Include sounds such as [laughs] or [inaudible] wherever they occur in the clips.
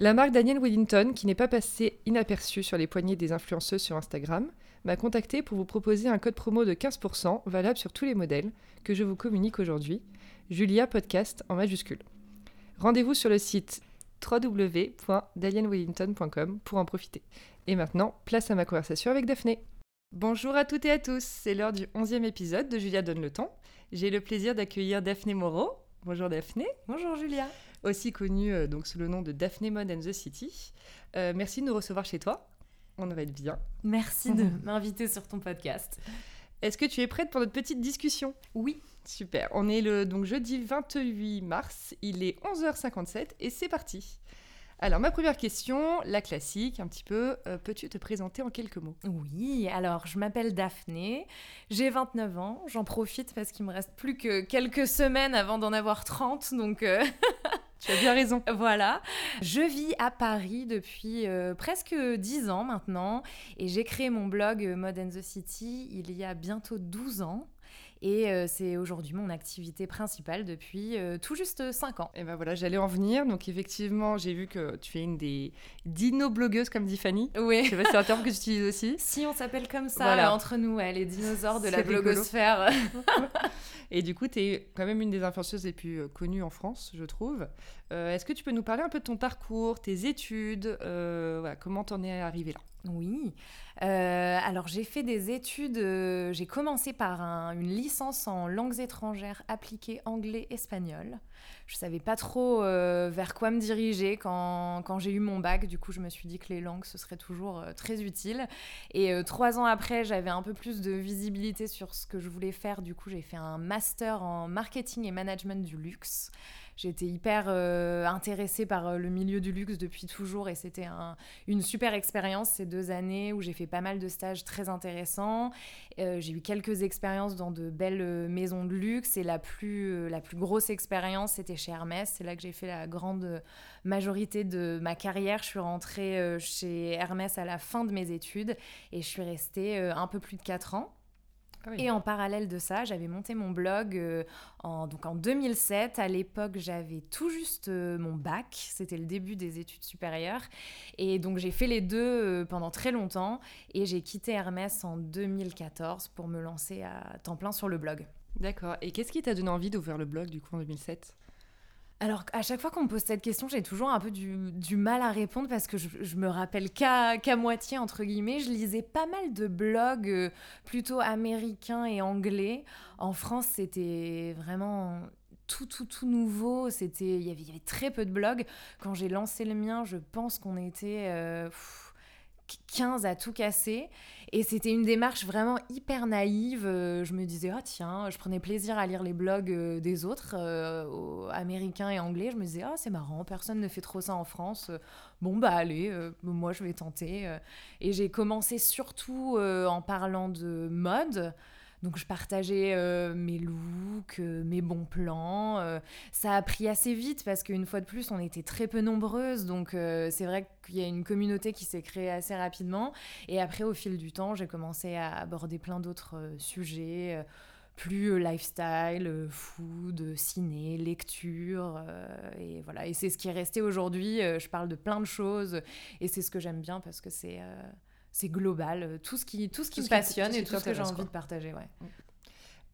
La marque Daniel Wellington, qui n'est pas passée inaperçue sur les poignées des influenceuses sur Instagram, m'a contacté pour vous proposer un code promo de 15% valable sur tous les modèles que je vous communique aujourd'hui, Julia Podcast en majuscule. Rendez-vous sur le site www.danielwellington.com pour en profiter. Et maintenant, place à ma conversation avec Daphné. Bonjour à toutes et à tous, c'est l'heure du 11e épisode de Julia Donne le temps. J'ai le plaisir d'accueillir Daphné Moreau. Bonjour Daphné. Bonjour Julia aussi connue euh, donc sous le nom de Daphne Mode and the City. Euh, merci de nous recevoir chez toi. On va être bien. Merci de [laughs] m'inviter sur ton podcast. Est-ce que tu es prête pour notre petite discussion? Oui. Super. On est le donc jeudi 28 mars, il est 11h57 et c'est parti. Alors, ma première question, la classique, un petit peu, euh, peux-tu te présenter en quelques mots? Oui, alors je m'appelle Daphné, j'ai 29 ans, j'en profite parce qu'il me reste plus que quelques semaines avant d'en avoir 30, donc [laughs] Tu as bien raison. Voilà. Je vis à Paris depuis euh, presque 10 ans maintenant et j'ai créé mon blog euh, Mode and the City il y a bientôt 12 ans. Et euh, c'est aujourd'hui mon activité principale depuis tout juste 5 ans. Et ben voilà, j'allais en venir. Donc effectivement, j'ai vu que tu es une des dino-blogueuses, comme dit Fanny. Oui. Je sais pas si c'est un terme que tu utilises aussi. [laughs] Si, on s'appelle comme ça entre nous, les dinosaures de la blogosphère. [laughs] Et du coup, tu es quand même une des influenceuses les plus euh, connues en France, je trouve. Euh, est-ce que tu peux nous parler un peu de ton parcours, tes études euh, Comment t'en es arrivée là? Oui. alors, j'ai fait des études. j'ai commencé par une licence en langues étrangères appliquées anglais-espagnol je savais pas trop euh, vers quoi me diriger quand, quand j'ai eu mon bac. Du coup, je me suis dit que les langues, ce serait toujours euh, très utile. Et euh, trois ans après, j'avais un peu plus de visibilité sur ce que je voulais faire. Du coup, j'ai fait un master en marketing et management du luxe. J'étais hyper euh, intéressée par euh, le milieu du luxe depuis toujours et c'était une super expérience ces deux années où j'ai fait pas mal de stages très intéressants. Euh, j'ai eu quelques expériences dans de belles maisons de luxe et la plus, la plus grosse expérience c'était chez Hermès. C'est là que j'ai fait la grande majorité de ma carrière. Je suis rentrée chez Hermès à la fin de mes études et je suis restée un peu plus de quatre ans. Ah et en parallèle de ça, j'avais monté mon blog euh, en, donc en 2007. À l'époque, j'avais tout juste euh, mon bac. C'était le début des études supérieures. Et donc, j'ai fait les deux euh, pendant très longtemps. Et j'ai quitté Hermès en 2014 pour me lancer à temps plein sur le blog. D'accord. Et qu'est-ce qui t'a donné envie d'ouvrir le blog du coup en 2007 alors, à chaque fois qu'on me pose cette question, j'ai toujours un peu du, mal à répondre parce que je, me rappelle qu'à moitié, entre guillemets. Je lisais pas mal de blogs euh, plutôt américains et anglais. En France, c'était vraiment tout, tout, tout nouveau. Il y avait très peu de blogs. Quand j'ai lancé le mien, je pense qu'on était... Euh, 15 à tout casser. Et c'était une démarche vraiment hyper naïve. Euh, je me disais, ah tiens, je prenais plaisir à lire les blogs euh, des autres, euh, américains et anglais. Je me disais, ah c'est marrant, personne ne fait trop ça en France. Bon, bah allez, moi je vais tenter. Et j'ai commencé surtout en parlant de mode. Donc je partageais euh, mes looks, euh, mes bons plans. Euh, ça a pris assez vite parce qu'une fois de plus, on était très peu nombreuses. Donc c'est vrai qu'il y a une communauté qui s'est créée assez rapidement. Et après, au fil du temps, j'ai commencé à aborder plein d'autres sujets plus lifestyle, food, ciné, lecture. et voilà. Et c'est ce qui est resté aujourd'hui. je parle de plein de choses. Et c'est ce que j'aime bien parce que c'est c'est global, euh, tout ce qui, tout ce qui me passionne et tout ce que j'ai envie de partager. Ouais. Mm.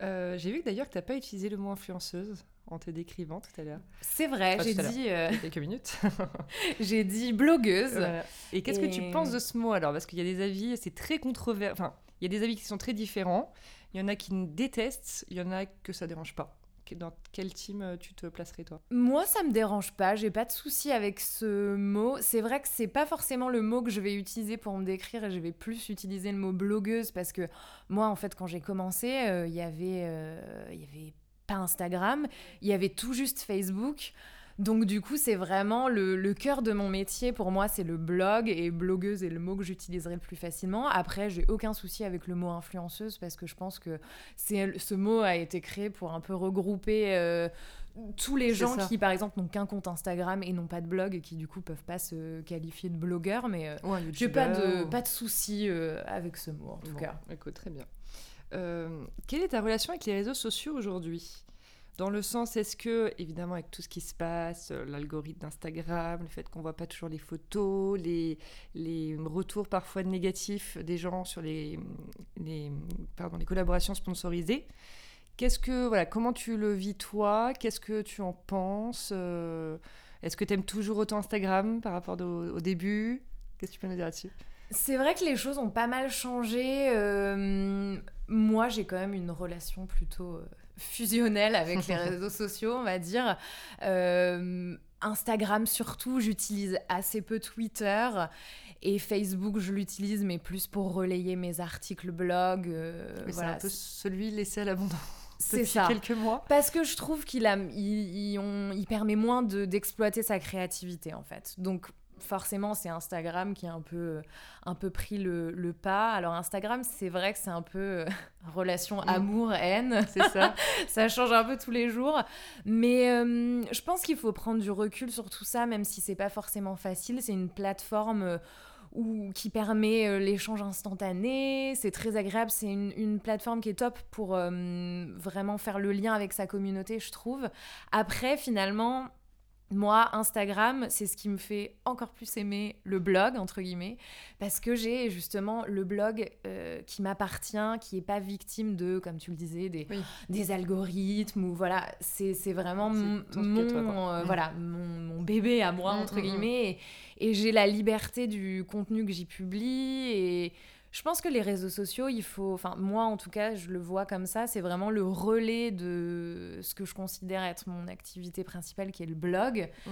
Euh, j'ai vu que d'ailleurs que tu n'as pas utilisé le mot influenceuse en te décrivant tout à l'heure. C'est vrai, j'ai dit... Euh, quelques minutes. [laughs] j'ai dit blogueuse. Et qu'est-ce que tu penses de ce mot alors? Parce qu'il y a des avis, c'est très controversé. Enfin, il y a des avis qui sont très différents. Il y en a qui détestent, il y en a que ça dérange pas dans quel team euh, tu te placerais toi? Moi, ça me dérange pas. J'ai pas de souci avec ce mot. C'est vrai que c'est pas forcément le mot que je vais utiliser pour me décrire et je vais plus utiliser le mot blogueuse parce que moi, en fait, quand j'ai commencé, euh, euh, il y avait pas Instagram, il y avait tout juste Facebook. Donc du coup, c'est vraiment le, le cœur de mon métier. Pour moi, c'est le blog et blogueuse est le mot que j'utiliserai le plus facilement. Après, j'ai aucun souci avec le mot influenceuse parce que je pense que c'est ce mot a été créé pour un peu regrouper euh, tous les gens qui, par exemple, n'ont qu'un compte Instagram et n'ont pas de blog et qui du coup peuvent pas se qualifier de blogueur. Mais euh, j'ai pas de pas de souci euh, avec ce mot en tout cas. Écoute, très bien. quelle est ta relation avec les réseaux sociaux aujourd'hui? Dans le sens, est-ce que, évidemment, avec tout ce qui se passe, euh, l'algorithme d'Instagram, le fait qu'on voit pas toujours les photos, les, les retours parfois négatifs des gens sur les, les, pardon, les collaborations sponsorisées, qu'est-ce que, voilà, comment tu le vis toi? Qu'est-ce que tu en penses? Euh, Est-ce que tu aimes toujours autant Instagram par rapport au, début? Qu'est-ce que tu peux nous dire là-dessus? C'est vrai que les choses ont pas mal changé. Euh, moi, j'ai quand même une relation plutôt fusionnel avec les [laughs] réseaux sociaux, on va dire. Euh, Instagram surtout, j'utilise assez peu Twitter. Et Facebook, je l'utilise, mais plus pour relayer mes articles blog. Euh, c'est un peu celui laissé à l'abandon. C'est ça. quelques mois. Parce que je trouve qu'il a, il, il permet moins d'exploiter sa créativité en fait. Donc forcément, c'est Instagram qui a un peu, un peu pris le, pas. Alors, Instagram, c'est vrai que c'est un peu euh, relation mm. amour-haine. C'est ça. [laughs] ça change un peu tous les jours. Mais euh, je pense qu'il faut prendre du recul sur tout ça, même si c'est pas forcément facile. C'est une plateforme. Euh, où, qui permet l'échange instantané, c'est très agréable, c'est une, une, plateforme qui est top pour vraiment faire le lien avec sa communauté, je trouve. Après, finalement, moi, Instagram, c'est ce qui me fait encore plus aimer le blog, entre guillemets, parce que j'ai justement le blog euh, qui m'appartient, qui n'est pas victime de, comme tu le disais, des, des algorithmes, ou voilà, c'est vraiment mon, euh, voilà, mon, bébé à moi, mm, entre mm, mm. guillemets, et, et j'ai la liberté du contenu que j'y publie, et je pense que les réseaux sociaux, il faut, enfin moi en tout cas, je le vois comme ça, c'est vraiment le relais de ce que je considère être mon activité principale, qui est le blog. Mm.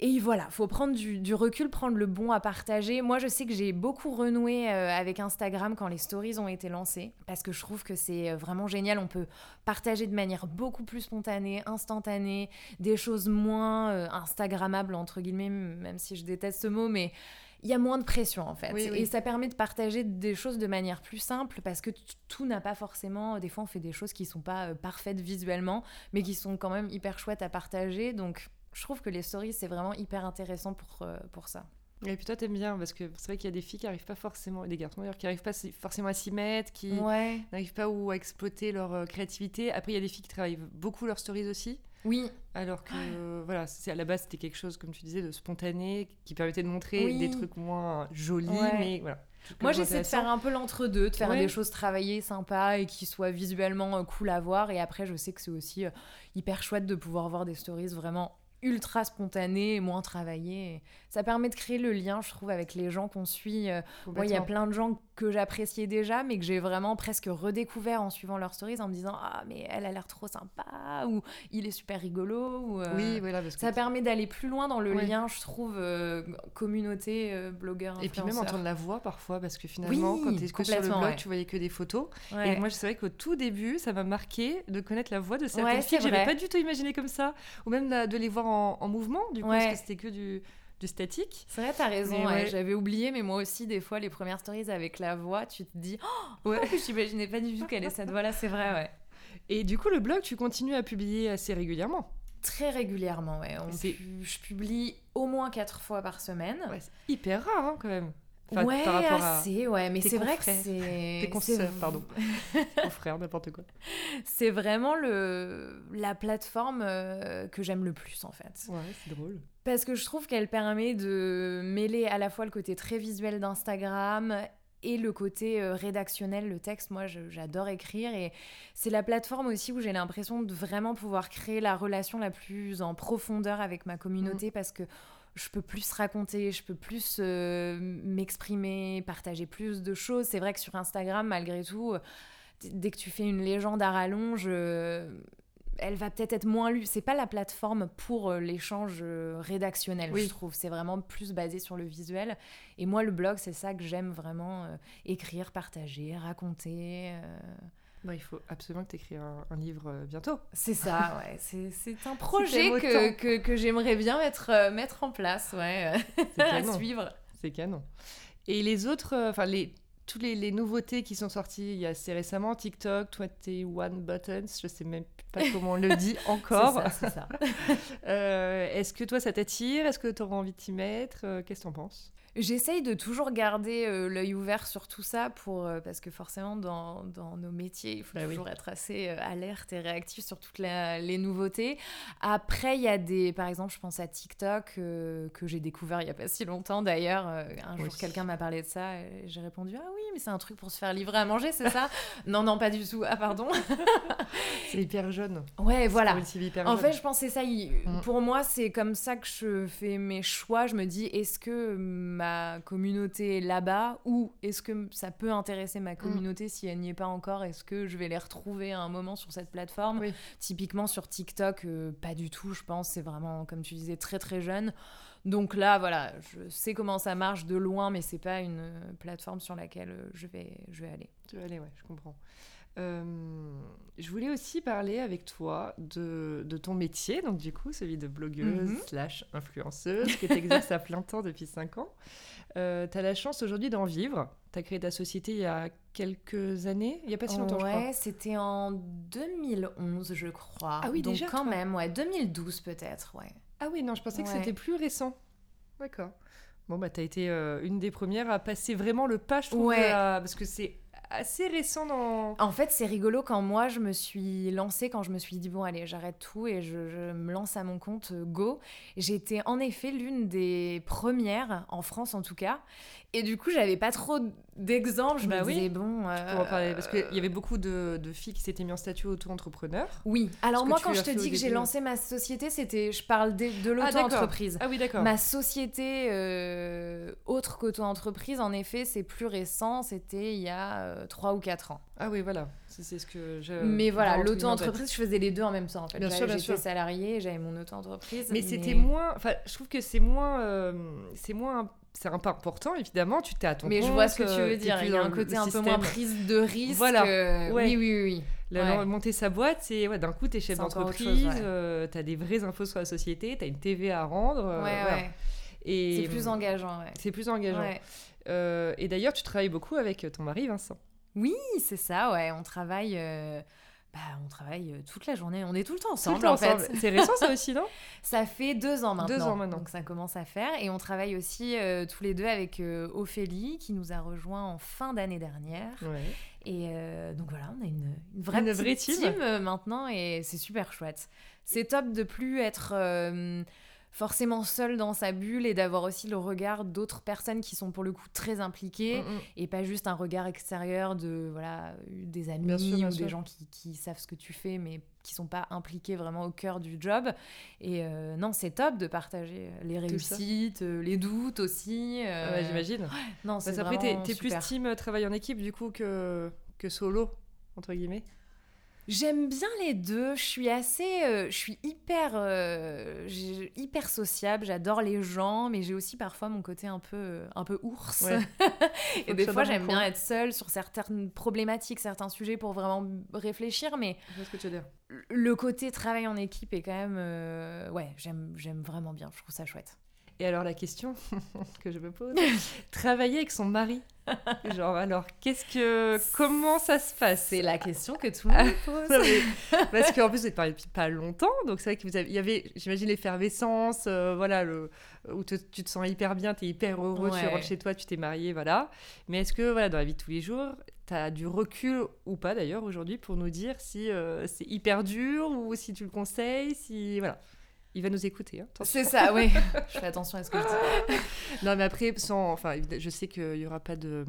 Et voilà, faut prendre du, recul, prendre le bon à partager. Moi, je sais que j'ai beaucoup renoué euh, avec Instagram quand les stories ont été lancées, parce que je trouve que c'est euh, vraiment génial. On peut partager de manière beaucoup plus spontanée, instantanée, des choses moins euh, Instagrammables, entre guillemets, même si je déteste ce mot, mais il y a moins de pression en fait. Et ça permet de partager des choses de manière plus simple parce que tout n'a pas forcément. Des fois, on fait des choses qui sont pas euh, parfaites visuellement, mais qui sont quand même hyper chouettes à partager. Donc, je trouve que les stories, c'est vraiment hyper intéressant pour, euh, pour ça. Et puis toi, t'aimes bien, parce que c'est vrai qu'il y a des filles qui n'arrivent pas forcément, des garçons d'ailleurs, qui n'arrivent pas forcément à s'y mettre, qui n'arrivent pas ou à exploiter leur euh, créativité. Après, il y a des filles qui travaillent beaucoup leurs stories aussi. Oui. Alors que, voilà, c'est à la base, c'était quelque chose, comme tu disais, de spontané, qui permettait de montrer des trucs moins jolis, mais voilà. Moi, j'essaie de faire un peu l'entre-deux, de faire des choses travaillées, sympas et qui soient visuellement euh, cool à voir. Et après, je sais que c'est aussi euh, hyper chouette de pouvoir voir des stories vraiment ultra spontané, moins travaillé. Ça permet de créer le lien, je trouve, avec les gens qu'on suit. Euh, il y a plein de gens que j'appréciais déjà, mais que j'ai vraiment presque redécouvert en suivant leurs stories, en me disant ah mais elle a l'air trop sympa ou il est super rigolo. Ou, euh, oui, voilà, parce que ça permet d'aller plus loin dans le lien, je trouve, euh, communauté, blogueur. Et puis même entendre la voix parfois, parce que finalement, quand tu es sur le blog, tu voyais que des photos. Et moi, c'est vrai qu'au tout début, ça m'a marqué de connaître la voix de certaines filles que j'avais pas du tout imaginé comme ça, ou même de les voir en, mouvement, du coup, parce que c'était que du du statique. C'est vrai, t'as raison. J'avais oublié, mais moi aussi, des fois, les premières stories avec la voix, tu te dis, oh, ouais. j'imaginais pas du tout qu'elle ait cette voix-là. C'est vrai, ouais. Et du coup, le blog, tu continues à publier assez régulièrement. Très régulièrement, ouais. je publie au moins quatre fois par semaine. Ouais, c'est hyper rare, hein, quand même ouais, par rapport assez, ouais, mais c'est vrai que c'est. Tes pardon. n'importe quoi. [laughs] C'est vraiment le... la plateforme euh, que j'aime le plus, en fait. Ouais, c'est drôle. Parce que je trouve qu'elle permet de mêler à la fois le côté très visuel d'Instagram et le côté euh, rédactionnel, le texte. Moi, j'adore écrire et c'est la plateforme aussi où j'ai l'impression de vraiment pouvoir créer la relation la plus en profondeur avec ma communauté mm. parce que je peux plus raconter, je peux plus euh, m'exprimer, partager plus de choses. C'est vrai que sur Instagram, malgré tout, euh, dès que tu fais une légende à rallonge, euh, elle va peut-être être moins lue. C'est pas la plateforme pour l'échange rédactionnel, je trouve. C'est vraiment plus basé sur le visuel. Et moi, le blog, c'est ça que j'aime vraiment écrire, partager, raconter. Il faut absolument que tu écris un, livre euh, bientôt. C'est ça, [laughs] ouais. C'est un projet que, que, que j'aimerais bien mettre, euh, mettre en place, ouais. [laughs] à suivre. C'est canon. Et les autres, enfin, les, toutes les, nouveautés qui sont sorties il y a assez récemment, TikTok, 21 Buttons, je sais même pas comment on le dit [laughs] encore. c'est ça. Euh, est-ce que toi, ça t'attire? Est-ce que tu auras envie de t'y mettre? Euh, Qu'est-ce que t'en penses? J'essaye de toujours garder euh, l'œil ouvert sur tout ça pour, euh, parce que forcément dans, dans, nos métiers, il faut bah toujours être assez euh, alerte et réactif sur toutes les nouveautés. Après, il y a des, par exemple, je pense à TikTok que j'ai découvert il n'y a pas si longtemps d'ailleurs. un jour, quelqu'un m'a parlé de ça et j'ai répondu Ah oui, mais c'est un truc pour se faire livrer à manger, c'est ça? [laughs] Non, non, pas du tout. Ah, pardon. [laughs] c'est hyper jeune. Ouais, voilà. en fait, je pensais ça. Mm. Pour moi, c'est comme ça que je fais mes choix. Je me dis Est-ce que ma communauté là-bas ou est-ce que ça peut intéresser ma mm. communauté si elle n'y est pas encore? Est-ce que je vais les retrouver à un moment sur cette plateforme? Typiquement sur TikTok, euh, pas du tout, je pense. C'est vraiment, comme tu disais, très très jeune. Donc là, voilà, je sais comment ça marche de loin, mais c'est pas une plateforme sur laquelle euh, je vais, je vais aller. Tu vas aller, ouais, je comprends. Euh, je voulais aussi parler avec toi de, de, ton métier, donc du coup celui de blogueuse mhm. slash influenceuse, qui exerce à plein temps depuis 5 ans. Euh, tu as la chance aujourd'hui d'en vivre. Tu as créé ta société il y a quelques années, il n'y a pas si longtemps, je crois. c'était en 2011, je crois. Ah oui, donc déjà quand même, ouais, 2012 peut-être, ouais. Ah oui, non, je pensais que c'était plus récent. D'accord. Bon, bah, tu as été euh, une des premières à passer vraiment le pas, je trouve, parce que c'est assez récent dans... En fait, c'est rigolo quand moi, je me suis lancée, quand je me suis dit, bon, allez, j'arrête tout et je, me lance à mon compte, euh, go. J'étais en effet l'une des premières, en France en tout cas. Et du coup, j'avais pas trop d'exemples. Je bah me disais, bon... Euh, parler, parce qu'il y avait beaucoup de, de filles qui s'étaient mis en statut auto-entrepreneur. Oui. Alors moi, quand je te dis que j'ai lancé ma société, c'était... Je parle de, de ah, l'auto-entreprise. Ah, oui, d'accord. Ma société euh, autre qu'auto-entreprise, en effet, c'est plus récent. C'était il y a 3 ou 4 ans. Ah oui, voilà. C'est ce que je. Mais voilà, l'auto-entreprise, je faisais les deux en même temps. En fait. J'étais salarié, j'avais mon auto-entreprise. Mais, c'était moins. Enfin, je trouve que c'est moins. Euh, c'est moins c'est un pas important, évidemment. Tu t'es à ton Mais je vois ce que tu veux euh, dire. Il y a un côté un peu moins prise de risque. Voilà. Oui, oui, oui. La, Monter sa boîte, c'est ouais, d'un coup, tu es chef d'entreprise, euh, tu as des vraies infos sur la société, tu as une TV à rendre. ouais, ouais. C'est plus engageant. Ouais. C'est plus engageant. et d'ailleurs, tu travailles beaucoup avec ton mari, Vincent. Oui, c'est ça, ouais. On travaille. Euh, bah, on travaille euh, toute la journée. On est tout le temps ensemble, en fait. C'est récent, ça aussi, non [laughs] Ça fait deux ans maintenant. Deux ans maintenant. Donc ça commence à faire. Et on travaille aussi euh, tous les deux avec Ophélie, qui nous a rejoint en fin d'année dernière. Ouais. Et donc voilà, on a une, vraie, une vraie team, team maintenant et c'est super chouette. C'est top de plus être forcément seul dans sa bulle et d'avoir aussi le regard d'autres personnes qui sont pour le coup très impliquées mm, mm. et pas juste un regard extérieur de voilà des amis ou des gens qui, savent ce que tu fais mais qui sont pas impliqués vraiment au cœur du job. Et euh, non c'est top de partager les réussites euh, les doutes aussi euh... j'imagine. non c'est après t'es es plus team travail en équipe du coup que que solo entre guillemets J'aime bien les deux. Je suis assez, euh, je suis hyper, euh, hyper sociable. J'adore les gens, mais j'ai aussi parfois mon côté un peu, un peu ours. [laughs] et des fois, j'aime bien être seule sur certaines problématiques, certains sujets pour vraiment réfléchir. Mais ce que tu veux dire. le côté travail en équipe est quand même, euh, ouais, j'aime, j'aime vraiment bien. Je trouve ça chouette. Et alors la question [laughs] que je me pose, [laughs] travailler avec son mari. [laughs] Genre alors qu'est-ce que comment ça se passe? C'est la question que tout le monde pose. parce qu'en plus vous êtes parlé depuis pas longtemps, donc c'est vrai que vous avez, il y avait j'imagine l'effervescence, euh, voilà le où tu te sens hyper bien, tu es hyper heureux, tu rentres chez toi, tu t'es marié, voilà. Mais est-ce que voilà dans la vie de tous les jours, tu as du recul ou pas d'ailleurs aujourd'hui pour nous dire si euh, c'est hyper dur ou si tu le conseilles, si voilà. Il va nous écouter. Hein, c'est ça, oui. [laughs] je fais attention à ce que je dis. [laughs] non, mais après, sans, enfin, je sais qu'il n'y aura pas de.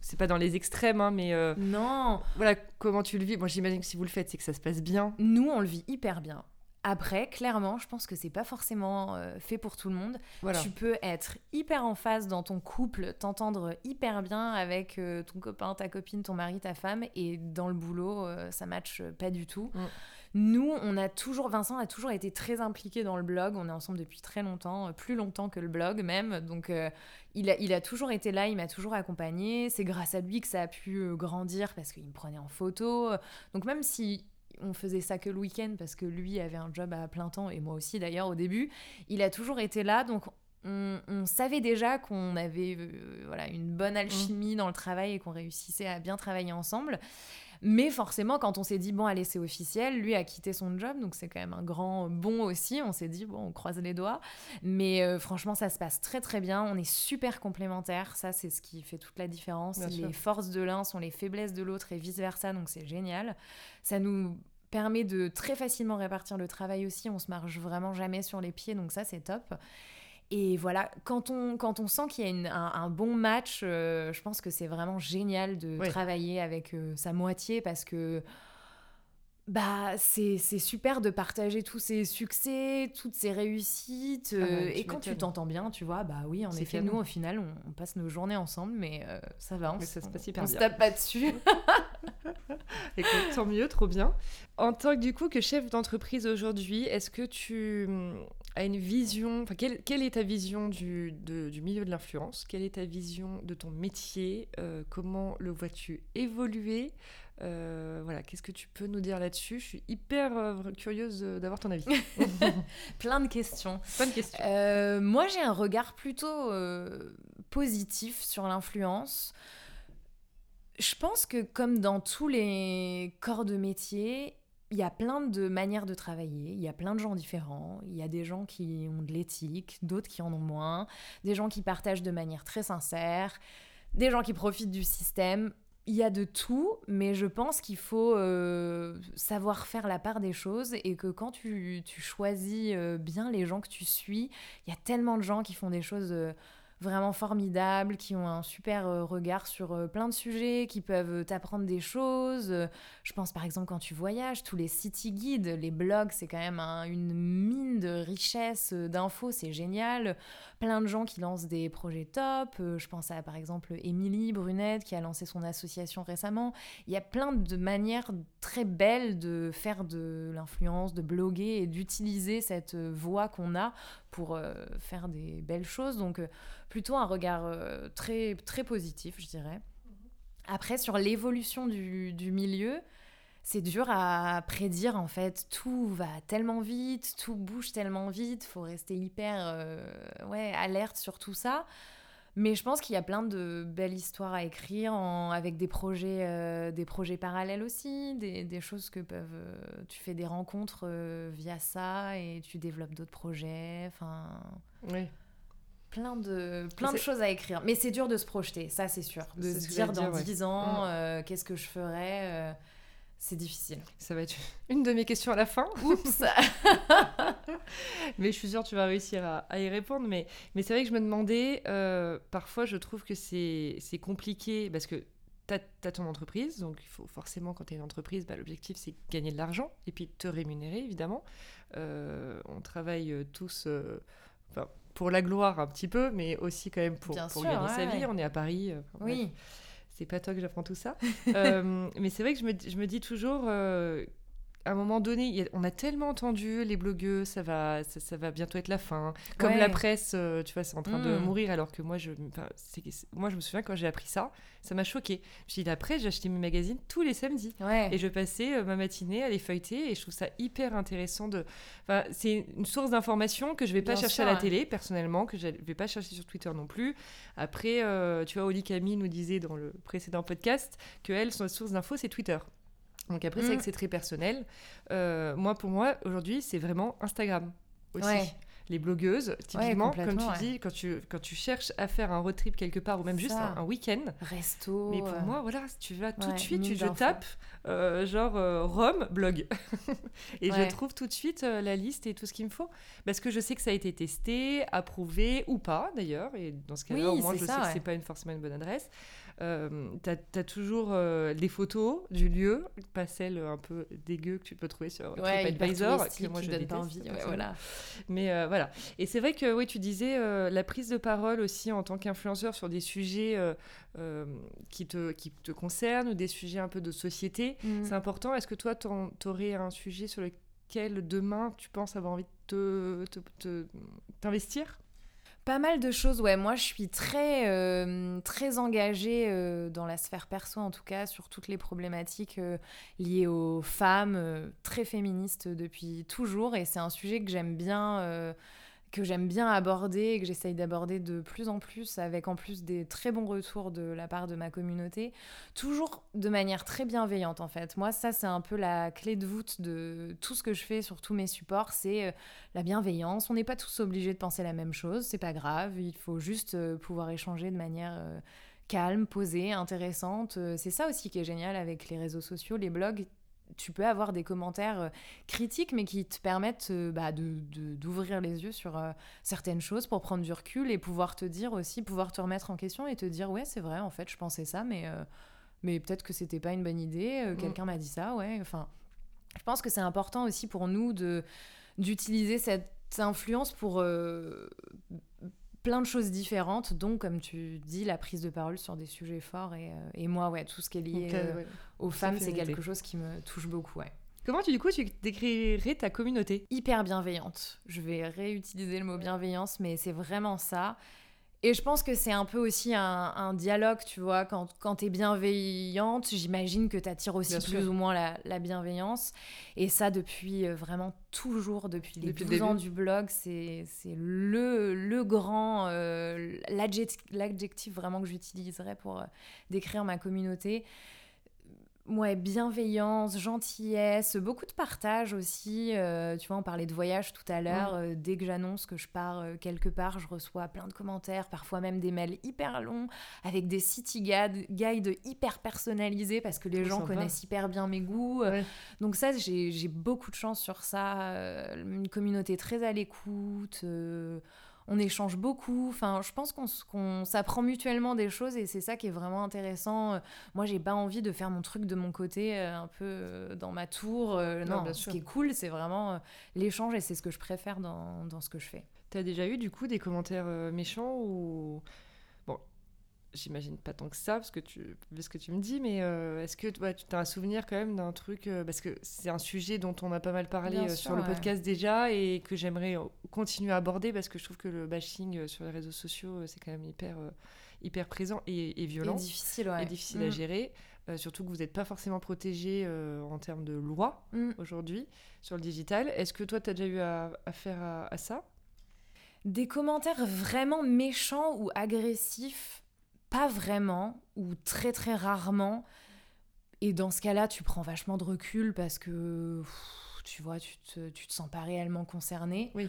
C'est pas dans les extrêmes, hein, mais. Euh, non. Voilà, comment tu le vis? Moi, j'imagine que si vous le faites, c'est que ça se passe bien. Nous, on le vit hyper bien. Après, clairement, je pense que c'est pas forcément euh, fait pour tout le monde. Voilà. Tu peux être hyper en phase dans ton couple, t'entendre hyper bien avec euh, ton copain, ta copine, ton mari, ta femme, et dans le boulot, ça matche pas du tout. Mm nous, on a toujours, Vincent a toujours été très impliqué dans le blog. On est ensemble depuis très longtemps, plus longtemps que le blog même. Donc, il, a, il a toujours été là, il m'a toujours accompagné. C'est grâce à lui que ça a pu grandir parce qu'il me prenait en photo. Donc, même si on faisait ça que le week-end parce que lui avait un job à plein temps et moi aussi d'ailleurs au début. Il a toujours été là, donc on, savait déjà qu'on avait euh, voilà, une bonne alchimie dans le travail et qu'on réussissait à bien travailler ensemble. Mais forcément, quand on s'est dit, bon, allez, c'est officiel, lui a quitté son job, donc c'est quand même un grand bon aussi. On s'est dit, bon, on croise les doigts. Mais euh, franchement, ça se passe très, très bien. On est super complémentaires. Ça, c'est ce qui fait toute la différence. les forces de l'un sont les faiblesses de l'autre et vice-versa, donc c'est génial. Ça nous permet de très facilement répartir le travail aussi. On se marche vraiment jamais sur les pieds, donc ça, c'est top. Et voilà, quand on, quand on sent qu'il y a un, bon match, euh, je pense que c'est vraiment génial de travailler avec euh, sa moitié parce que bah, c'est super de partager tous ses succès, toutes ses réussites. Ah euh, et quand tu t'entends bien, tu vois, bah oui, en effet, nous, au final, on, passe nos journées ensemble, mais ça va, on, ça se passe hyper on se tape pas dessus. [laughs] [laughs] Écoute, tant mieux, trop bien. En tant que du coup que chef d'entreprise aujourd'hui, est-ce que tu a une vision, enfin, quelle, quelle, est ta vision du, du milieu de l'influence? Quelle est ta vision de ton métier? Euh, Comment le vois-tu évoluer? Euh, voilà, qu'est-ce que tu peux nous dire là-dessus? Je suis hyper euh, curieuse d'avoir ton avis. [laughs] Plein de questions. Plein de questions. moi, j'ai un regard plutôt positif sur l'influence. Je pense que comme dans tous les corps de métier, il y a plein de manières de travailler, il y a plein de gens différents, il y a des gens qui ont de l'éthique, d'autres qui en ont moins, des gens qui partagent de manière très sincère, des gens qui profitent du système. Il y a de tout, mais je pense qu'il faut euh, savoir faire la part des choses et que quand tu, choisis euh, bien les gens que tu suis, il y a tellement de gens qui font des choses... Euh, vraiment formidables, qui ont un super euh, regard sur euh, plein de sujets, qui peuvent euh, t'apprendre des choses. Je pense par exemple quand tu voyages, tous les city guides, les blogs, c'est quand même une mine de richesse, d'infos, c'est génial. Plein de gens qui lancent des projets top. Je pense à par exemple Émilie Brunette qui a lancé son association récemment. Il y a plein de manières très belles de faire de l'influence, de bloguer et d'utiliser cette voix qu'on a pour faire des belles choses. Donc plutôt un regard euh, très, très positif, je dirais. Après, sur l'évolution du, milieu, c'est dur à prédire en fait. Tout va tellement vite, tout bouge tellement vite, faut rester hyper euh, ouais, alerte sur tout ça. Mais je pense qu'il y a plein de belles histoires à écrire en, avec des projets, euh, des projets parallèles aussi, des, des choses que peuvent. tu fais des rencontres via ça et tu développes d'autres projets. Enfin. Oui plein de, plein de choses à écrire. Mais c'est dur de se projeter, ça c'est sûr. De se dire dans dix 10 ans, mm. euh, qu'est-ce que je ferais euh, c'est difficile. Ça va être [laughs] une de mes questions à la fin. Oups [laughs] Mais je suis sûre que tu vas réussir à, y répondre. Mais, mais c'est vrai que je me demandais, euh, parfois je trouve que c'est compliqué parce que tu as, ton entreprise, donc il faut forcément, quand tu es une entreprise, bah, l'objectif c'est gagner de l'argent et puis te rémunérer évidemment. on travaille tous pour la gloire un petit peu, mais aussi quand même pour, pour gagner sa vie. On est à Paris. Euh, oui. C'est pas toi que j'apprends tout ça. [laughs] Euh, mais c'est vrai que je me, je me dis toujours, euh, à un moment donné, on a tellement entendu les blogueux, ça va, ça, va bientôt être la fin. Comme la presse, euh, tu vois, c'est en train de mm. mourir, alors que moi, je, moi, je me souviens quand j'ai appris ça, ça m'a choqué. Je dit après, j'ai acheté mes magazines tous les samedis, et je passais euh, ma matinée à les feuilleter, et je trouve ça hyper intéressant de. c'est une source d'information que je vais pas chercher à la télé, personnellement, que je vais pas chercher sur Twitter non plus. Après, euh, tu vois, Oli Camille nous disait dans le précédent podcast que elle, son source d'info, c'est Twitter. Donc après, c'est vrai mm. que c'est très personnel. Euh, moi, pour moi, aujourd'hui, c'est vraiment Instagram aussi. Les blogueuses, typiquement, comme tu dis, quand tu, quand tu cherches à faire un road trip quelque part ou même juste un, week-end. Resto. Mais pour euh. moi, voilà, tu vas tout de suite, tu, je tape euh, genre Rome, blog. [laughs] et je trouve tout de suite la liste et tout ce qu'il me faut. Parce que je sais que ça a été testé, approuvé ou pas d'ailleurs. Et dans ce cas-là, au moins, je sais que c'est pas une, forcément une bonne adresse. Euh, tu as, toujours euh, les photos du lieu, pas celles un peu dégueu que tu peux trouver sur TripAdvisor, que moi je déteste. Envie, voilà. Mais euh, voilà. Et c'est vrai que oui, tu disais la prise de parole aussi en tant qu'influenceur sur des sujets qui, te, qui te concernent ou des sujets un peu de société, mm. c'est important. Est-ce que toi, tu aurais un sujet sur lequel demain tu penses avoir envie de t'investir te, pas mal de choses, ouais. Moi, je suis très, euh, très engagée euh, dans la sphère perso, en tout cas, sur toutes les problématiques euh, liées aux femmes, très féministes depuis toujours. Et c'est un sujet que j'aime bien que j'aime bien aborder et que j'essaye d'aborder de plus en plus, avec en plus des très bons retours de la part de ma communauté, toujours de manière très bienveillante en fait. Moi, ça, c'est un peu la clé de voûte de tout ce que je fais sur tous mes supports, c'est euh, la bienveillance. On n'est pas tous obligés de penser la même chose, c'est pas grave, il faut juste euh, pouvoir échanger de manière... Euh, calme, posée, intéressante. C'est ça aussi qui est génial avec les réseaux sociaux, les blogs tu peux avoir des commentaires euh, critiques, mais qui te permettent euh, bah, d'ouvrir les yeux sur euh, certaines choses pour prendre du recul et pouvoir te dire aussi, pouvoir te remettre en question et te dire ouais c'est vrai en fait je pensais ça, mais, mais peut-être que c'était pas une bonne idée, mm. quelqu'un m'a dit ça, ouais. Enfin, je pense que c'est important aussi pour nous de d'utiliser cette influence pour plein de choses différentes, dont, comme tu dis, la prise de parole sur des sujets forts. Et, euh, et moi, ouais, tout ce qui est lié euh, aux femmes, c'est quelque chose qui me touche beaucoup. Ouais. Comment tu, du coup, tu décrirais ta communauté? Hyper bienveillante. Je vais réutiliser le mot bienveillance, mais c'est vraiment ça. Et je pense que c'est un peu aussi un, dialogue, tu vois, quand, quand tu es bienveillante, j'imagine que tu attires aussi plus ou moins la, bienveillance. Et ça, depuis euh, vraiment toujours, depuis les depuis 12 ans du blog, c'est le, le grand, euh, l'adjectif vraiment que j'utiliserais pour euh, décrire ma communauté ouais, bienveillance, gentillesse, beaucoup de partage aussi. Euh, tu vois, on parlait de voyage tout à l'heure. Euh, dès que j'annonce que je pars euh, quelque part, je reçois plein de commentaires, parfois même des mails hyper longs avec des city guides, hyper personnalisés parce que les gens connaissent hyper bien mes goûts. Donc ça, j'ai beaucoup de chance sur ça. une communauté très à l'écoute on échange beaucoup. Enfin, je pense qu'on s'apprend mutuellement des choses et c'est ça qui est vraiment intéressant. Moi, j'ai pas envie de faire mon truc de mon côté, euh, un peu euh, dans ma tour. Euh, non, ce qui est cool, c'est vraiment l'échange et c'est ce que je préfère dans, dans ce que je fais. Tu as déjà eu du coup des commentaires méchants ou j'imagine pas tant que ça, parce que tu, ce que tu me dis, mais euh, est-ce que tu as un souvenir quand même d'un truc, euh, parce que c'est un sujet dont on a pas mal parlé euh, sur le podcast déjà, et que j'aimerais continuer à aborder, parce que je trouve que le bashing sur les réseaux sociaux, c'est quand même hyper, hyper présent et, violent. Et difficile, ouais. Et difficile à mm. gérer. surtout que vous n'êtes pas forcément protégé en termes de loi mm. aujourd'hui sur le digital. Est-ce que toi, tu as déjà eu affaire à, à ça? Des commentaires vraiment méchants ou agressifs pas vraiment, ou très très rarement. Et dans ce cas-là, tu prends vachement de recul parce que, tu vois, tu te, tu te sens pas réellement concerné. Oui.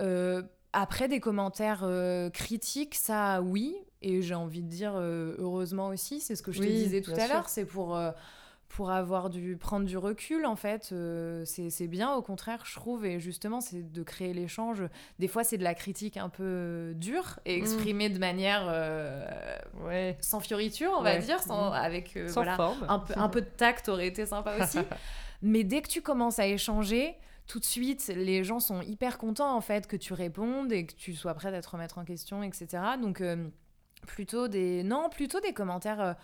Euh, après, des commentaires euh, critiques, ça, oui. Et j'ai envie de dire, euh, heureusement aussi, c'est ce que je te disais tout à l'heure. C'est pour pour avoir du prendre du recul en fait euh, c'est bien au contraire je trouve et justement c'est de créer l'échange des fois c'est de la critique un peu dure et mm. exprimée de manière euh, ouais. sans fioriture on va dire sans, mm. avec euh, voilà un peu un peu de tact aurait été sympa [laughs] aussi mais dès que tu commences à échanger tout de suite, les gens sont hyper contents en fait que tu répondes et que tu sois prête à te remettre en question, etc. Donc plutôt des non, plutôt des commentaires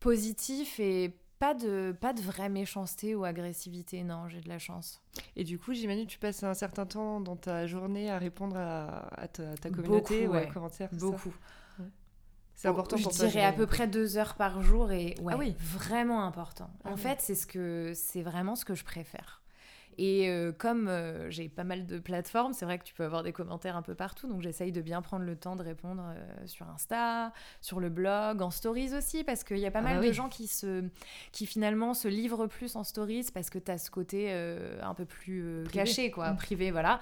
positifs et pas de, pas de vraie méchanceté ou agressivité, non, j'ai de la chance. Et du coup, j'imagine que tu passes un certain temps dans ta journée à répondre à, ta, communauté ou à commentaires Beaucoup. C'est important pour Je dirais à peu près deux heures par jour et ouais, ah oui. vraiment important. Ah en fait, c'est ce que c'est vraiment ce que je préfère. Et euh, comme euh, j'ai pas mal de plateformes, c'est vrai que tu peux avoir des commentaires un peu partout, donc j'essaye de bien prendre le temps de répondre euh, sur Insta, sur le blog, en stories aussi, parce qu'il y a pas ah mal bah de gens qui, se, qui finalement se livrent plus en stories parce que tu as ce côté un peu plus caché, quoi, mm. privé, voilà.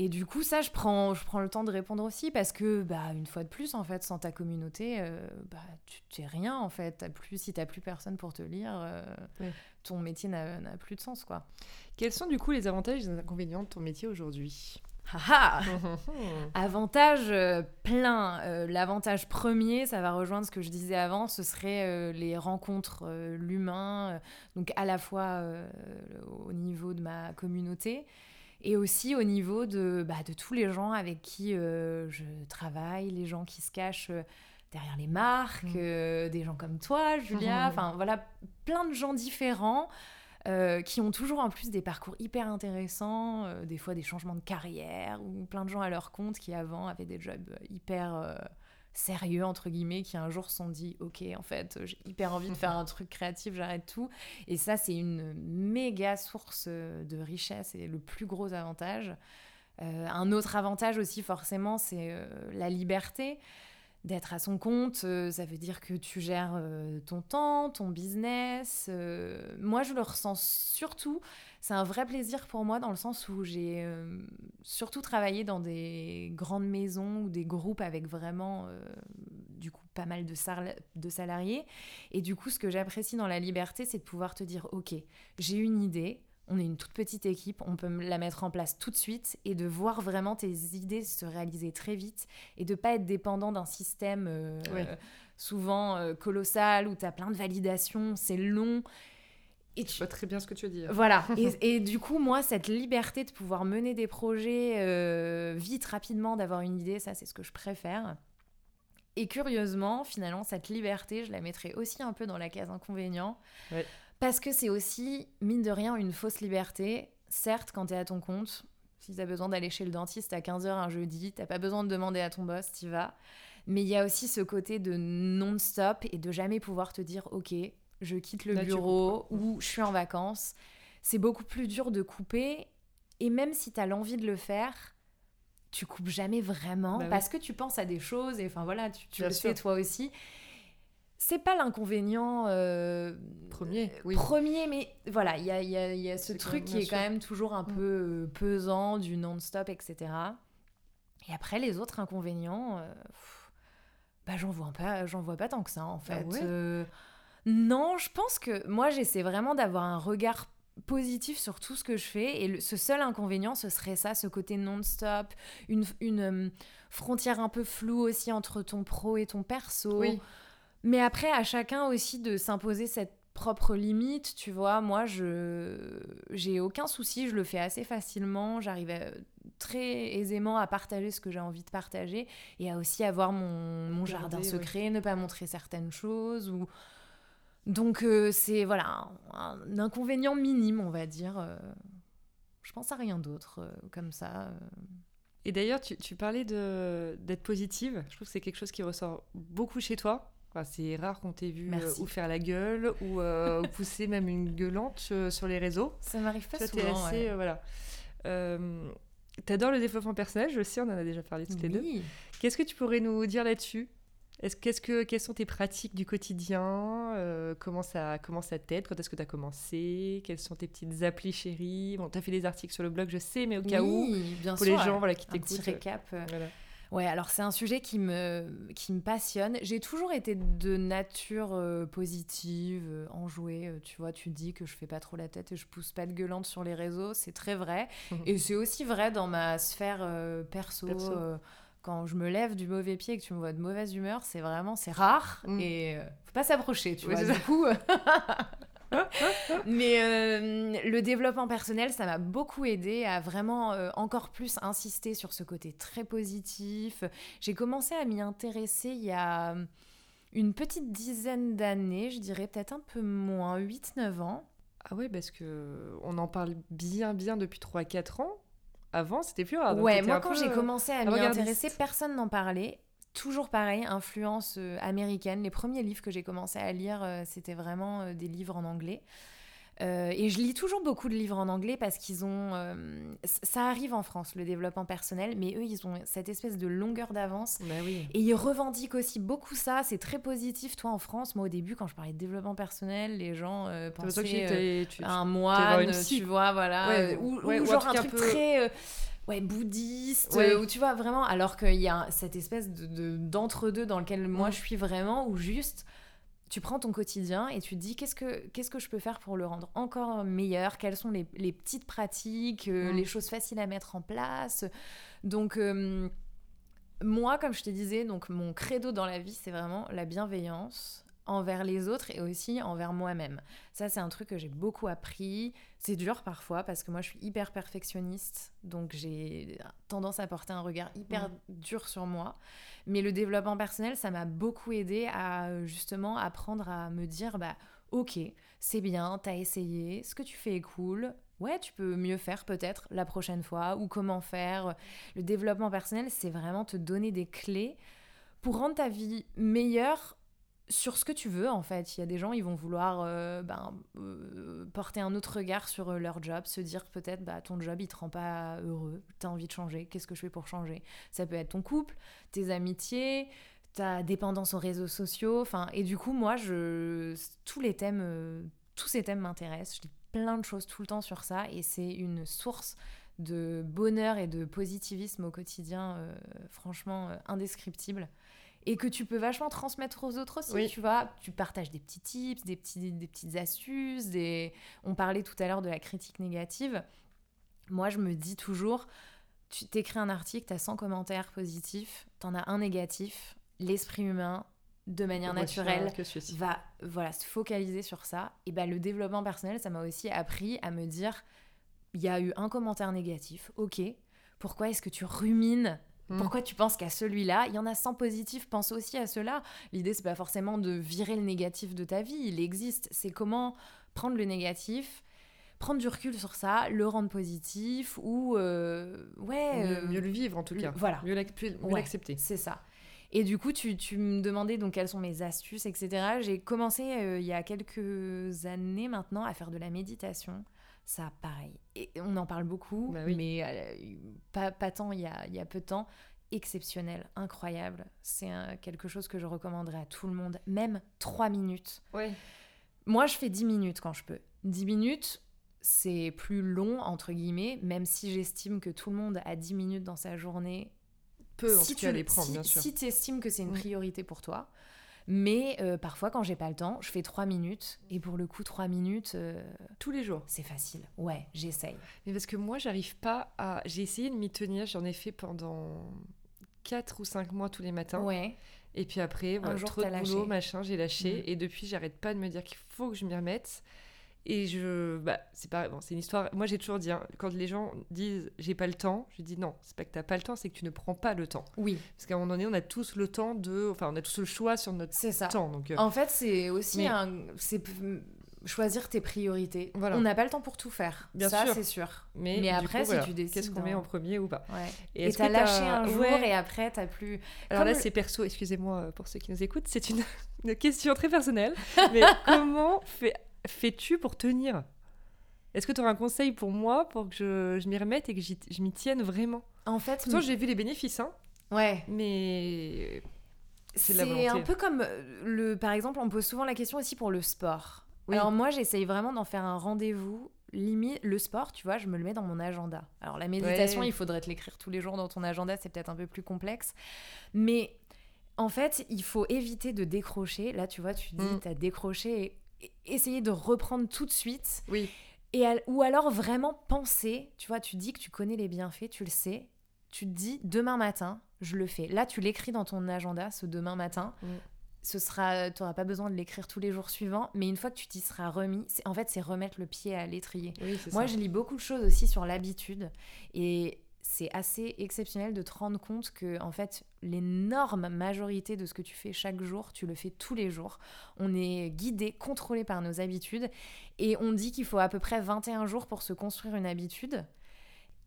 Et du coup, ça, je prends, je prends le temps de répondre aussi parce que, bah, une fois de plus, en fait, sans ta communauté, bah, tu n'es rien, en fait. As plus, si tu n'as plus personne pour te lire, ton métier n'a plus de sens, quoi. Quels sont du coup les avantages et les inconvénients de ton métier aujourd'hui? [laughs] Avantage euh, plein. Euh, l'avantage premier, ça va rejoindre ce que je disais avant, ce serait euh, les rencontres, l'humain, donc à la fois au niveau de ma communauté et aussi au niveau de, bah, de tous les gens avec qui euh, je travaille, les gens qui se cachent euh, derrière les marques, mm. euh, des gens comme toi, Julia, enfin voilà, plein de gens différents. qui ont toujours en plus des parcours hyper intéressants, des fois des changements de carrière, ou plein de gens à leur compte qui avant avaient des jobs hyper sérieux, entre guillemets, qui un jour se sont dit, ok, en fait, j'ai hyper envie de faire un truc créatif, j'arrête tout. Et ça, c'est une méga source de richesse et le plus gros avantage. Euh, un autre avantage aussi, forcément, c'est euh, la liberté d'être à son compte, euh, ça veut dire que tu gères euh, ton temps, ton business. Euh, moi, je le ressens surtout. C'est un vrai plaisir pour moi dans le sens où j'ai surtout travaillé dans des grandes maisons ou des groupes avec vraiment, du coup, pas mal de, de salariés. Et du coup, ce que j'apprécie dans la liberté, c'est de pouvoir te dire, OK, j'ai une idée, on est une toute petite équipe, on peut la mettre en place tout de suite et de voir vraiment tes idées se réaliser très vite et de pas être dépendant d'un système euh, souvent euh, colossal où tu as plein de validations, c'est long. Et tu vois très bien ce que tu veux dire. Voilà. [laughs] et, du coup, moi, cette liberté de pouvoir mener des projets euh, vite, rapidement, d'avoir une idée, ça, c'est ce que je préfère. Et curieusement, finalement, cette liberté, je la mettrais aussi un peu dans la case inconvénient. Parce que c'est aussi, mine de rien, une fausse liberté. Certes, quand tu es à ton compte, si tu as besoin d'aller chez le dentiste à 15h un jeudi, t'as pas besoin de demander à ton boss, tu vas. Mais il y a aussi ce côté de non-stop et de jamais pouvoir te dire, ok, je quitte le bureau ou je suis en vacances. C'est beaucoup plus dur de couper. Et même si tu as l'envie de le faire, tu coupes jamais vraiment bah parce que tu penses à des choses et enfin voilà, tu, le sais toi aussi c'est pas l'inconvénient euh, premier, oui. premier, mais voilà, il y a, y a, ce truc qui est quand même toujours un mm. peu euh, pesant, du non-stop, etc. Et après, les autres inconvénients, euh, bah, j'en vois pas, j'en vois pas tant que ça, en ah fait. non, je pense que moi, j'essaie vraiment d'avoir un regard positif sur tout ce que je fais et ce seul inconvénient ce serait ça ce côté non-stop une, une frontière un peu floue aussi entre ton pro et ton perso oui. Mais après, à chacun aussi de s'imposer cette propre limite, tu vois. Moi, je j'ai aucun souci, je le fais assez facilement. J'arrive très aisément à partager ce que j'ai envie de partager et à aussi avoir mon, mon jardin secret, ne pas montrer certaines choses ou donc euh, c'est voilà un, inconvénient minime, on va dire. Euh. je pense à rien d'autre euh, comme ça. Et d'ailleurs, tu, tu parlais d'être positive. Je trouve que c'est quelque chose qui ressort beaucoup chez toi c'est rare qu'on t'ait vu euh, ou faire la gueule ou, euh, [laughs] pousser même une gueulante euh, sur les réseaux. Ça m'arrive pas souvent. Assez, voilà. T'adores le développement personnel, je sais, on en a déjà parlé toutes les deux. Qu'est-ce que tu pourrais nous dire là-dessus? Est-ce, qu'est-ce que, Quelles sont tes pratiques du quotidien Comment ça, comment ça t'aide? Quand est-ce que tu as commencé? Quelles sont tes petites applis chéries? Bon, tu as fait des articles sur le blog, je sais, mais au cas où, bien pour les gens voilà, qui t'écoutent. Un petit récap. Voilà. Ouais, alors c'est un sujet qui me, qui me passionne. J'ai toujours été de nature euh, positive, euh, enjouée. Euh, tu vois, tu dis que je fais pas trop la tête et je pousse pas de gueulante sur les réseaux. C'est très vrai. [laughs] et c'est aussi vrai dans ma sphère perso. quand je me lève du mauvais pied et que tu me vois de mauvaise humeur, c'est vraiment, c'est rare. Mm. Et faut pas s'approcher, tu vois. Du coup, [laughs] Mais euh, le développement personnel, ça m'a beaucoup aidé à vraiment euh, encore plus insister sur ce côté très positif. J'ai commencé à m'y intéresser il y a euh, une petite dizaine d'années, je dirais peut-être un peu moins, 8-9 ans. Ah oui, parce que on en parle bien bien depuis 3-4 ans. Avant, c'était plus rare. Ouais, moi quand j'ai commencé à m'y intéresser, personne n'en parlait toujours pareil, influence euh, américaine. Les premiers livres que j'ai commencé à lire, euh, c'était vraiment euh, des livres en anglais. et je lis toujours beaucoup de livres en anglais parce qu'ils ont. ça arrive en France, le développement personnel, mais eux, ils ont cette espèce de longueur d'avance. Bah oui. Et ils revendiquent aussi beaucoup ça. C'est très positif. Toi, en France, moi, au début, quand je parlais de développement personnel, les gens pensaient à un moine, tu vois, voilà. ou, genre un, truc très ouais, bouddhiste, où tu vois vraiment, alors qu'il y a cette espèce de d'entre-deux dans lequel moi je suis vraiment, où juste tu prends ton quotidien et tu te dis qu'est-ce que, qu'est-ce que je peux faire pour le rendre encore meilleur, quelles sont les, les petites pratiques, euh, les choses faciles à mettre en place? Donc, euh, moi, comme je te disais, donc mon credo dans la vie, c'est vraiment la bienveillance, envers les autres et aussi envers moi-même. Ça, c'est un truc que j'ai beaucoup appris. C'est dur parfois parce que moi, je suis hyper perfectionniste, donc j'ai tendance à porter un regard hyper Mm. dur sur moi. Mais le développement personnel, ça m'a beaucoup aidé à justement apprendre à me dire, bah, ok, c'est bien, t'as essayé, ce que tu fais est cool. Ouais, tu peux mieux faire peut-être la prochaine fois ou comment faire. Le développement personnel, c'est vraiment te donner des clés pour rendre ta vie meilleure sur ce que tu veux en fait. Il y a des gens, ils vont vouloir euh, ben, euh, porter un autre regard sur euh, leur job, se dire peut-être bah, ton job il te rend pas heureux, t'as envie de changer, qu'est-ce que je fais pour changer? Ça peut être ton couple, tes amitiés, ta dépendance aux réseaux sociaux, et du coup moi je tous les thèmes tous ces thèmes m'intéressent, je lis plein de choses tout le temps sur ça et c'est une source de bonheur et de positivisme au quotidien franchement indescriptible et que tu peux vachement transmettre aux autres aussi, Oui. tu vois. Tu partages des petits tips, des, petits, des petites astuces, des... on parlait tout à l'heure de la critique négative. Moi, je me dis toujours, tu t'écris un article, tu as 100 commentaires positifs, tu en as un négatif, l'esprit humain, de manière naturelle, va voilà, se focaliser sur ça. Et ben le développement personnel, ça m'a aussi appris à me dire il y a eu un commentaire négatif, ok. Pourquoi est-ce que tu rumines. Pourquoi tu penses qu'à celui-là Il y en a 100 positifs, pense aussi à cela. L'idée, c'est pas forcément de virer le négatif de ta vie, il existe. C'est comment prendre le négatif, prendre du recul sur ça, le rendre positif ou. euh, ouais. Mieux, euh, mieux le vivre en tout le- cas. voilà. Mieux l'ac- plus- mieux Ouais. l'accepter. C'est ça. Et du coup, tu, tu me demandais donc quelles sont mes astuces, etc. J'ai commencé euh, il y a quelques années maintenant à faire de la méditation. Ça, pareil. Et on en parle beaucoup, Bah oui. mais euh, pas, pas tant il y, a, il y a peu de temps. Exceptionnel, incroyable. C'est quelque chose que je recommanderais à tout le monde, même 3 minutes. Ouais. Moi, je fais 10 minutes quand je peux. 10 minutes, c'est plus long, entre guillemets, même si j'estime que tout le monde a 10 minutes dans sa journée Peu si cas tu les prendre, si, bien sûr. Si tu estimes que c'est une priorité pour toi. Mais euh, parfois, quand j'ai pas le temps, je fais 3 minutes. Et pour le coup, 3 minutes, euh, Tous les jours. c'est facile. Ouais, j'essaye. Mais parce que moi, j'arrive pas à. J'ai essayé de m'y tenir, j'en ai fait pendant 4 ou 5 mois tous les matins. Ouais. Et puis après, voilà, jour, trop de boulot, lâché. machin, j'ai lâché. Mhm. Et depuis, j'arrête pas de me dire qu'il faut que je m'y remette. Et je. Bah, c'est pas. Bon, c'est une histoire. Moi, j'ai toujours dit, hein, quand les gens disent j'ai pas le temps, je dis non, c'est pas que t'as pas le temps, c'est que tu ne prends pas le temps. Oui, Parce qu'à un moment donné, on a tous le temps de. Enfin, on a tous le choix sur notre c'est ça. temps. Donc, euh, En fait, c'est aussi Mais- un. C'est choisir tes priorités. Voilà. On n'a pas le temps pour tout faire. Bien ça, sûr. c'est sûr. mais, après, coup, si voilà, tu décides Qu'est-ce qu'on met en premier ou pas? Ouais. Et t'as lâché un jour Ouais. et après, t'as plus. Alors là, c'est perso, excusez-moi euh, pour ceux qui nous écoutent, c'est une, [laughs] une question très personnelle. Mais [laughs] comment fais- fais-tu pour tenir? Est-ce que tu auras un conseil pour moi pour que je, je m'y remette et que je m'y tienne vraiment? En fait, Pourtant, j'ai vu les bénéfices, hein, ouais. mais c'est un peu comme euh, le. Par exemple, on me pose souvent la question aussi pour le sport. Oui. Alors moi, j'essaye vraiment d'en faire un rendez-vous. Limite, le sport, tu vois, je me le mets dans mon agenda. Alors la méditation, Ouais. il faudrait te l'écrire tous les jours dans ton agenda, c'est peut-être un peu plus complexe. Mais en fait, il faut éviter de décrocher. Là, tu vois, tu dis, Mm. t'as décroché. Essayer de reprendre tout de suite. oui, Et ou alors vraiment penser, tu vois, tu dis que tu connais les bienfaits, tu le sais, tu te dis demain matin, je le fais. Là, tu l'écris dans ton agenda, ce demain matin. Mm. Ce sera, tu n'auras pas besoin de l'écrire tous les jours suivants, mais une fois que tu t'y seras remis, en fait, c'est remettre le pied à l'étrier. oui, Moi, ça. je lis beaucoup de choses aussi sur l'habitude, et c'est assez exceptionnel de te rendre compte que, en fait, l'énorme majorité de ce que tu fais chaque jour, tu le fais tous les jours. On est guidé, contrôlé par nos habitudes, et on dit qu'il faut à peu près 21 jours pour se construire une habitude.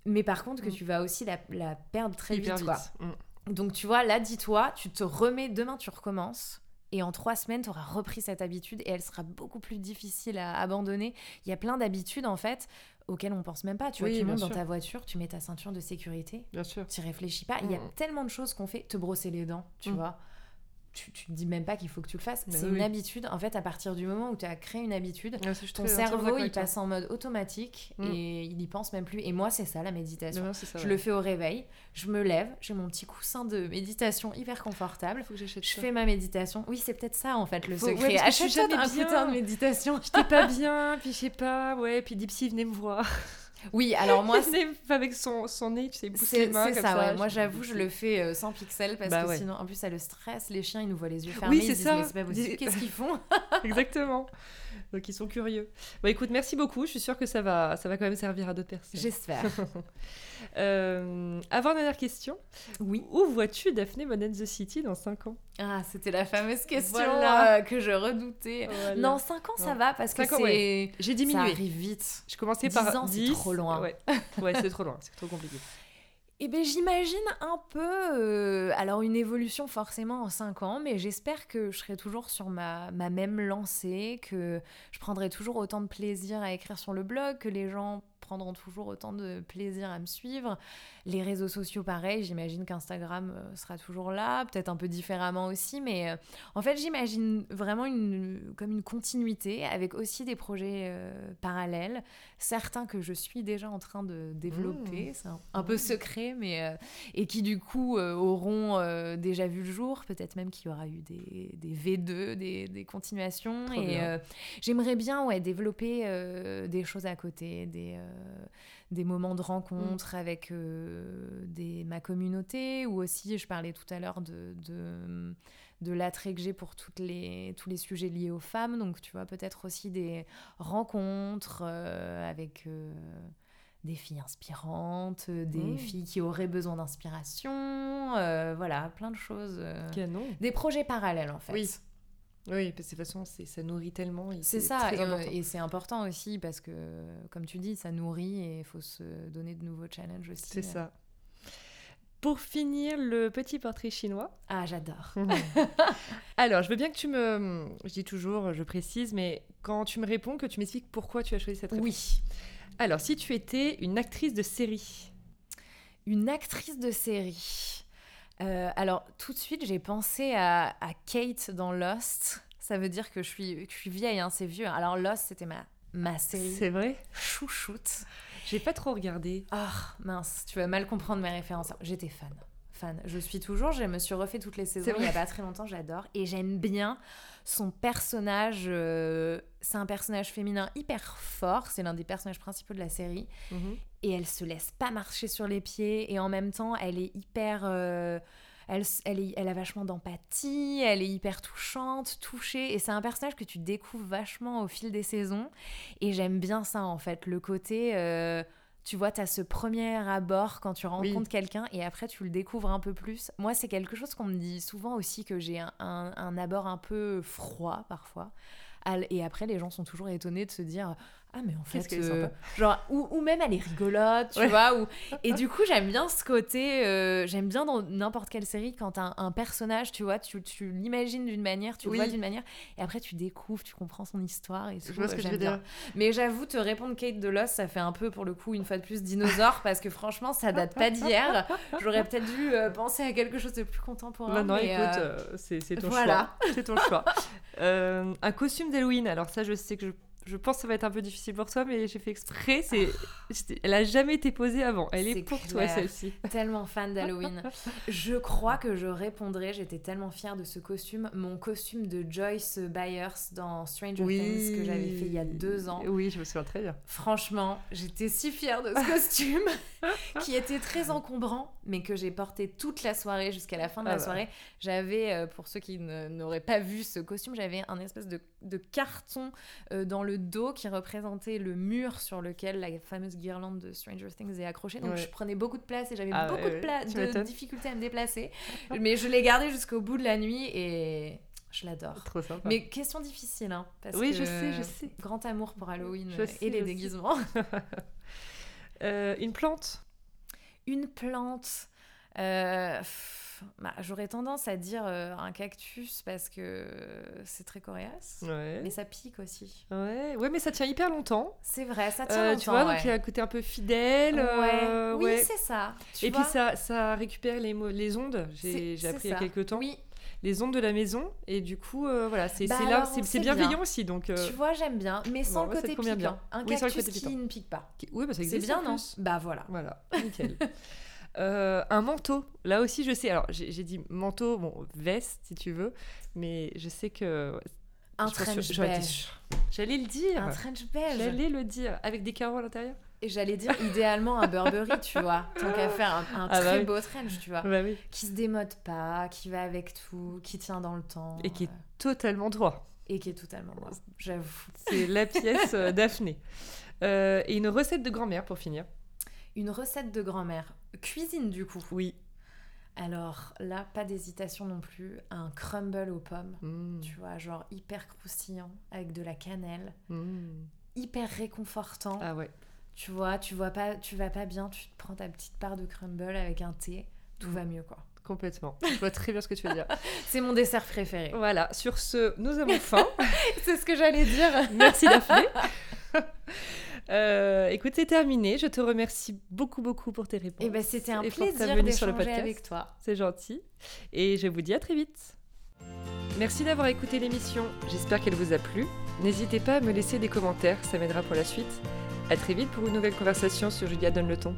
Mais par contre, que Mm. tu vas aussi la, la perdre très Hyper vite, quoi. Mm. Donc tu vois, là, dis-toi, tu te remets, demain tu recommences. Et en trois semaines, tu auras repris cette habitude et elle sera beaucoup plus difficile à abandonner. Il y a plein d'habitudes, en fait, auxquelles on pense même pas. Tu vois, tu montes dans ta voiture, tu mets ta ceinture de sécurité, Bien sûr. tu réfléchis pas. Il y a Mm. tellement de choses qu'on fait. Te brosser les dents, tu Mm. vois. Tu, tu te dis même pas qu'il faut que tu le fasses. Mais C'est oui, une habitude. En fait, à partir du moment où tu as créé une habitude, Ouais, suis ton cerveau, il passe en mode automatique Mm. et il y pense même plus. Et moi, c'est ça, la méditation. Non, non, c'est ça, Je ouais. le fais au réveil, je me lève, j'ai mon petit coussin de méditation hyper confortable. Faut que j'achète Je ça. fais ma méditation. Oui, c'est peut-être ça en fait le Faut- ouais, secret. Achète-toi jamais un putain de méditation. [laughs] J'étais pas bien, puis je sais pas, ouais, puis Dipsy venez me voir. Oui, alors moi, [laughs] avec son, son nez, tu sais, pousser les mains C'est ça, ça. ouais. Moi, j'avoue, je le fais euh, sans pixels parce Bah que ouais. sinon, en plus, ça le stresse. Les chiens, ils nous voient les yeux fermés. Oui, c'est ça. c'est Qu'est-ce qu'ils font? [laughs] Exactement. Donc ils sont curieux. Bon, écoute, merci beaucoup. Je suis sûre que ça va, ça va quand même servir à d'autres personnes. J'espère. [laughs] Euh, avant dernière question. Oui. Où vois-tu Daphné Mon the City dans 5 ans? Ah, c'était la fameuse question Voilà. euh, que je redoutais. Voilà. Non, 5 ans, ça va parce que c'est. ouais. J'ai Ça diminué. arrive vite. Je commençais 10 par ans, c'est 10. trop loin. Ouais, [laughs] ouais c'est trop loin. C'est trop compliqué. Eh bien, j'imagine un peu, euh, alors une évolution forcément en 5 ans, mais j'espère que je serai toujours sur ma, ma même lancée, que je prendrai toujours autant de plaisir à écrire sur le blog, que les gens prendront toujours autant de plaisir à me suivre. Les réseaux sociaux, pareil, j'imagine qu'Instagram euh, sera toujours là, peut-être un peu différemment aussi, mais euh, en fait, j'imagine vraiment une, comme une continuité avec aussi des projets euh, parallèles, certains que je suis déjà en train de développer, c'est un, un peu secret, mais euh, et qui du coup euh, auront déjà vu le jour, peut-être même qu'il y aura eu des, des V2, des, des continuations, Trop et j'aimerais bien ouais, développer des choses à côté, des, des moments de rencontre avec euh, des, ma communauté, ou aussi, je parlais tout à l'heure de, de, de l'attrait que j'ai pour toutes les, tous les sujets liés aux femmes, donc tu vois, peut-être aussi des rencontres euh, avec euh, des filles inspirantes, euh, des Mmh. filles qui auraient besoin d'inspiration, euh, voilà, plein de choses. euh, Canon. des projets parallèles en fait. Oui. Oui, parce que de toute façon, ça nourrit tellement. C'est ça, et, euh, important. et c'est important aussi parce que, comme tu dis, ça nourrit et il faut se donner de nouveaux challenges aussi. C'est ça. Pour finir, le petit portrait chinois. Ah, j'adore. [laughs] Alors, je veux bien que tu me. Je dis toujours, je précise, mais quand tu me réponds, que tu m'expliques pourquoi tu as choisi cette réponse. Oui. Alors, si tu étais une actrice de série. Une actrice de série. Euh, alors, tout de suite, j'ai pensé à, à Kate dans Lost. Ça veut dire que je suis, que je suis vieille, hein, c'est vieux. Alors, Lost, c'était ma, ma série C'est vrai? Chouchoute. J'ai pas trop regardé. Ah, mince, tu vas mal comprendre mes références. J'étais fan. Fan. Je suis toujours, je me suis refait toutes les saisons il y a pas très longtemps, j'adore. Et j'aime bien son personnage. euh, c'est un personnage féminin hyper fort, c'est l'un des personnages principaux de la série. Mhm. Et elle se laisse pas marcher sur les pieds. Et en même temps, elle est hyper. euh, elle, elle, est- elle a vachement d'empathie, elle est hyper touchante, touchée. Et c'est un personnage que tu découvres vachement au fil des saisons. Et j'aime bien ça, en fait. Le côté. euh, tu vois, tu as ce premier abord quand tu rencontres Oui. quelqu'un et après tu le découvres un peu plus. Moi, c'est quelque chose qu'on me dit souvent aussi que j'ai un, un- un abord un peu froid parfois. Et après, les gens sont toujours étonnés de se dire Ah, mais en fait, euh, genre, ou, ou même elle est rigolote, tu Ouais. vois. Ou... Et du [laughs] coup, j'aime bien ce côté, euh, j'aime bien dans n'importe quelle série quand un, un personnage, tu vois, tu, tu l'imagines d'une manière, tu Oui. le vois d'une manière, et après tu découvres, tu comprends son histoire et tout. Je vois ce euh, que je veux bien. dire. Mais j'avoue, te répondre Kate de Lost, ça fait un peu pour le coup, une fois de plus, dinosaure, parce que franchement, ça date pas d'hier. J'aurais peut-être dû euh, penser à quelque chose de plus contemporain. Non, non, mais, écoute, c'est c'est ton voilà. choix. C'est ton choix. [laughs] Un costume d'Halloween. Alors ça, je sais que je, je pense que ça va être un peu difficile pour toi, mais j'ai fait exprès. C'est, c'était- elle a jamais été posée avant. Elle est, pour toi celle-ci. tellement fan d'Halloween. [laughs] Je crois que je répondrai, j'étais tellement fière de ce costume, mon costume de Joyce Byers dans Stranger Things que j'avais fait il y a deux ans. Oui, je me souviens très bien. Franchement, j'étais si fière de ce costume [laughs] qui était très encombrant, mais que j'ai porté toute la soirée jusqu'à la fin de Ah la bah. soirée. J'avais, euh, pour ceux qui n'auraient pas vu ce costume, j'avais un espèce de, de carton euh, dans le dos qui représentait le mur sur lequel la fameuse guirlande de Stranger Things est accrochée. Donc Ouais. je prenais beaucoup de place et j'avais Ah beaucoup ouais, de, de difficultés à me déplacer. mais je l'ai gardé jusqu'au bout de la nuit et je l'adore. Trop sympa. Mais question difficile, hein, parce Oui, que je sais, je sais. Grand amour pour Halloween Je sais et les déguisements. [laughs] Euh, une plante? Une plante. Euh, pff, bah, J'aurais tendance à dire euh, un cactus parce que c'est très coriace. Ouais. Mais ça pique aussi. Ouais. ouais, mais ça tient hyper longtemps. C'est vrai, ça tient Euh, longtemps. tu vois, ouais. donc il y a un côté un peu fidèle. Ouais. Oui, c'est ça. Tu Et vois, puis ça, ça récupère les, les ondes. J'ai appris il y a quelques temps. Oui, Les ondes de la maison. Et du coup, euh, voilà, c'est Bah là, c'est- bienveillant bien. aussi. Donc, euh, tu vois, j'aime bien, mais sans bon, le côté piquant. bien. Un Oui, le cactus côté qui piquant. ne pique pas. oui, bah, C'est bien, en non. Bah voilà. Voilà, nickel. [laughs] Euh, un manteau. Là aussi, je sais. Alors, j'ai dit manteau, bon, veste si tu veux, mais je sais que. Un trench sûre. J'allais le dire. Un trench beige. J'allais le dire. Avec des carreaux à l'intérieur Et j'allais dire idéalement un Burberry, tu vois. Tant qu'à faire un, un Ah bah très oui. beau trench, tu vois. Bah oui. Qui se démode pas, qui va avec tout, qui tient dans le temps. Et qui est euh, totalement droit. et qui est totalement moi, j'avoue. C'est la pièce euh, [laughs] Daphné. Euh, et une recette de grand-mère pour finir. Une recette de grand-mère. Cuisine, du coup. Oui. Alors là, pas d'hésitation non plus. Un crumble aux pommes. Mmh. Tu vois, genre hyper croustillant, avec de la cannelle. Mmh. Hyper réconfortant. Ah ouais. Tu vois, tu vois pas, tu vas pas bien, tu te prends ta petite part de crumble avec un thé, tout Mm. va mieux quoi. Complètement. Je vois très bien ce que tu veux dire. [laughs] C'est mon dessert préféré. Voilà, sur ce, nous avons faim. [laughs] C'est ce que j'allais dire. Merci Daphné. [laughs] [laughs] Euh, écoute, c'est terminé. Je te remercie beaucoup, beaucoup pour tes réponses. Et ben c'était un et plaisir venue sur le d'échanger podcast. avec toi. C'est gentil. Et je vous dis à très vite. Merci d'avoir écouté l'émission. J'espère qu'elle vous a plu. N'hésitez pas à me laisser des commentaires, ça m'aidera pour la suite. À très vite pour une nouvelle conversation sur Julia Donne le ton.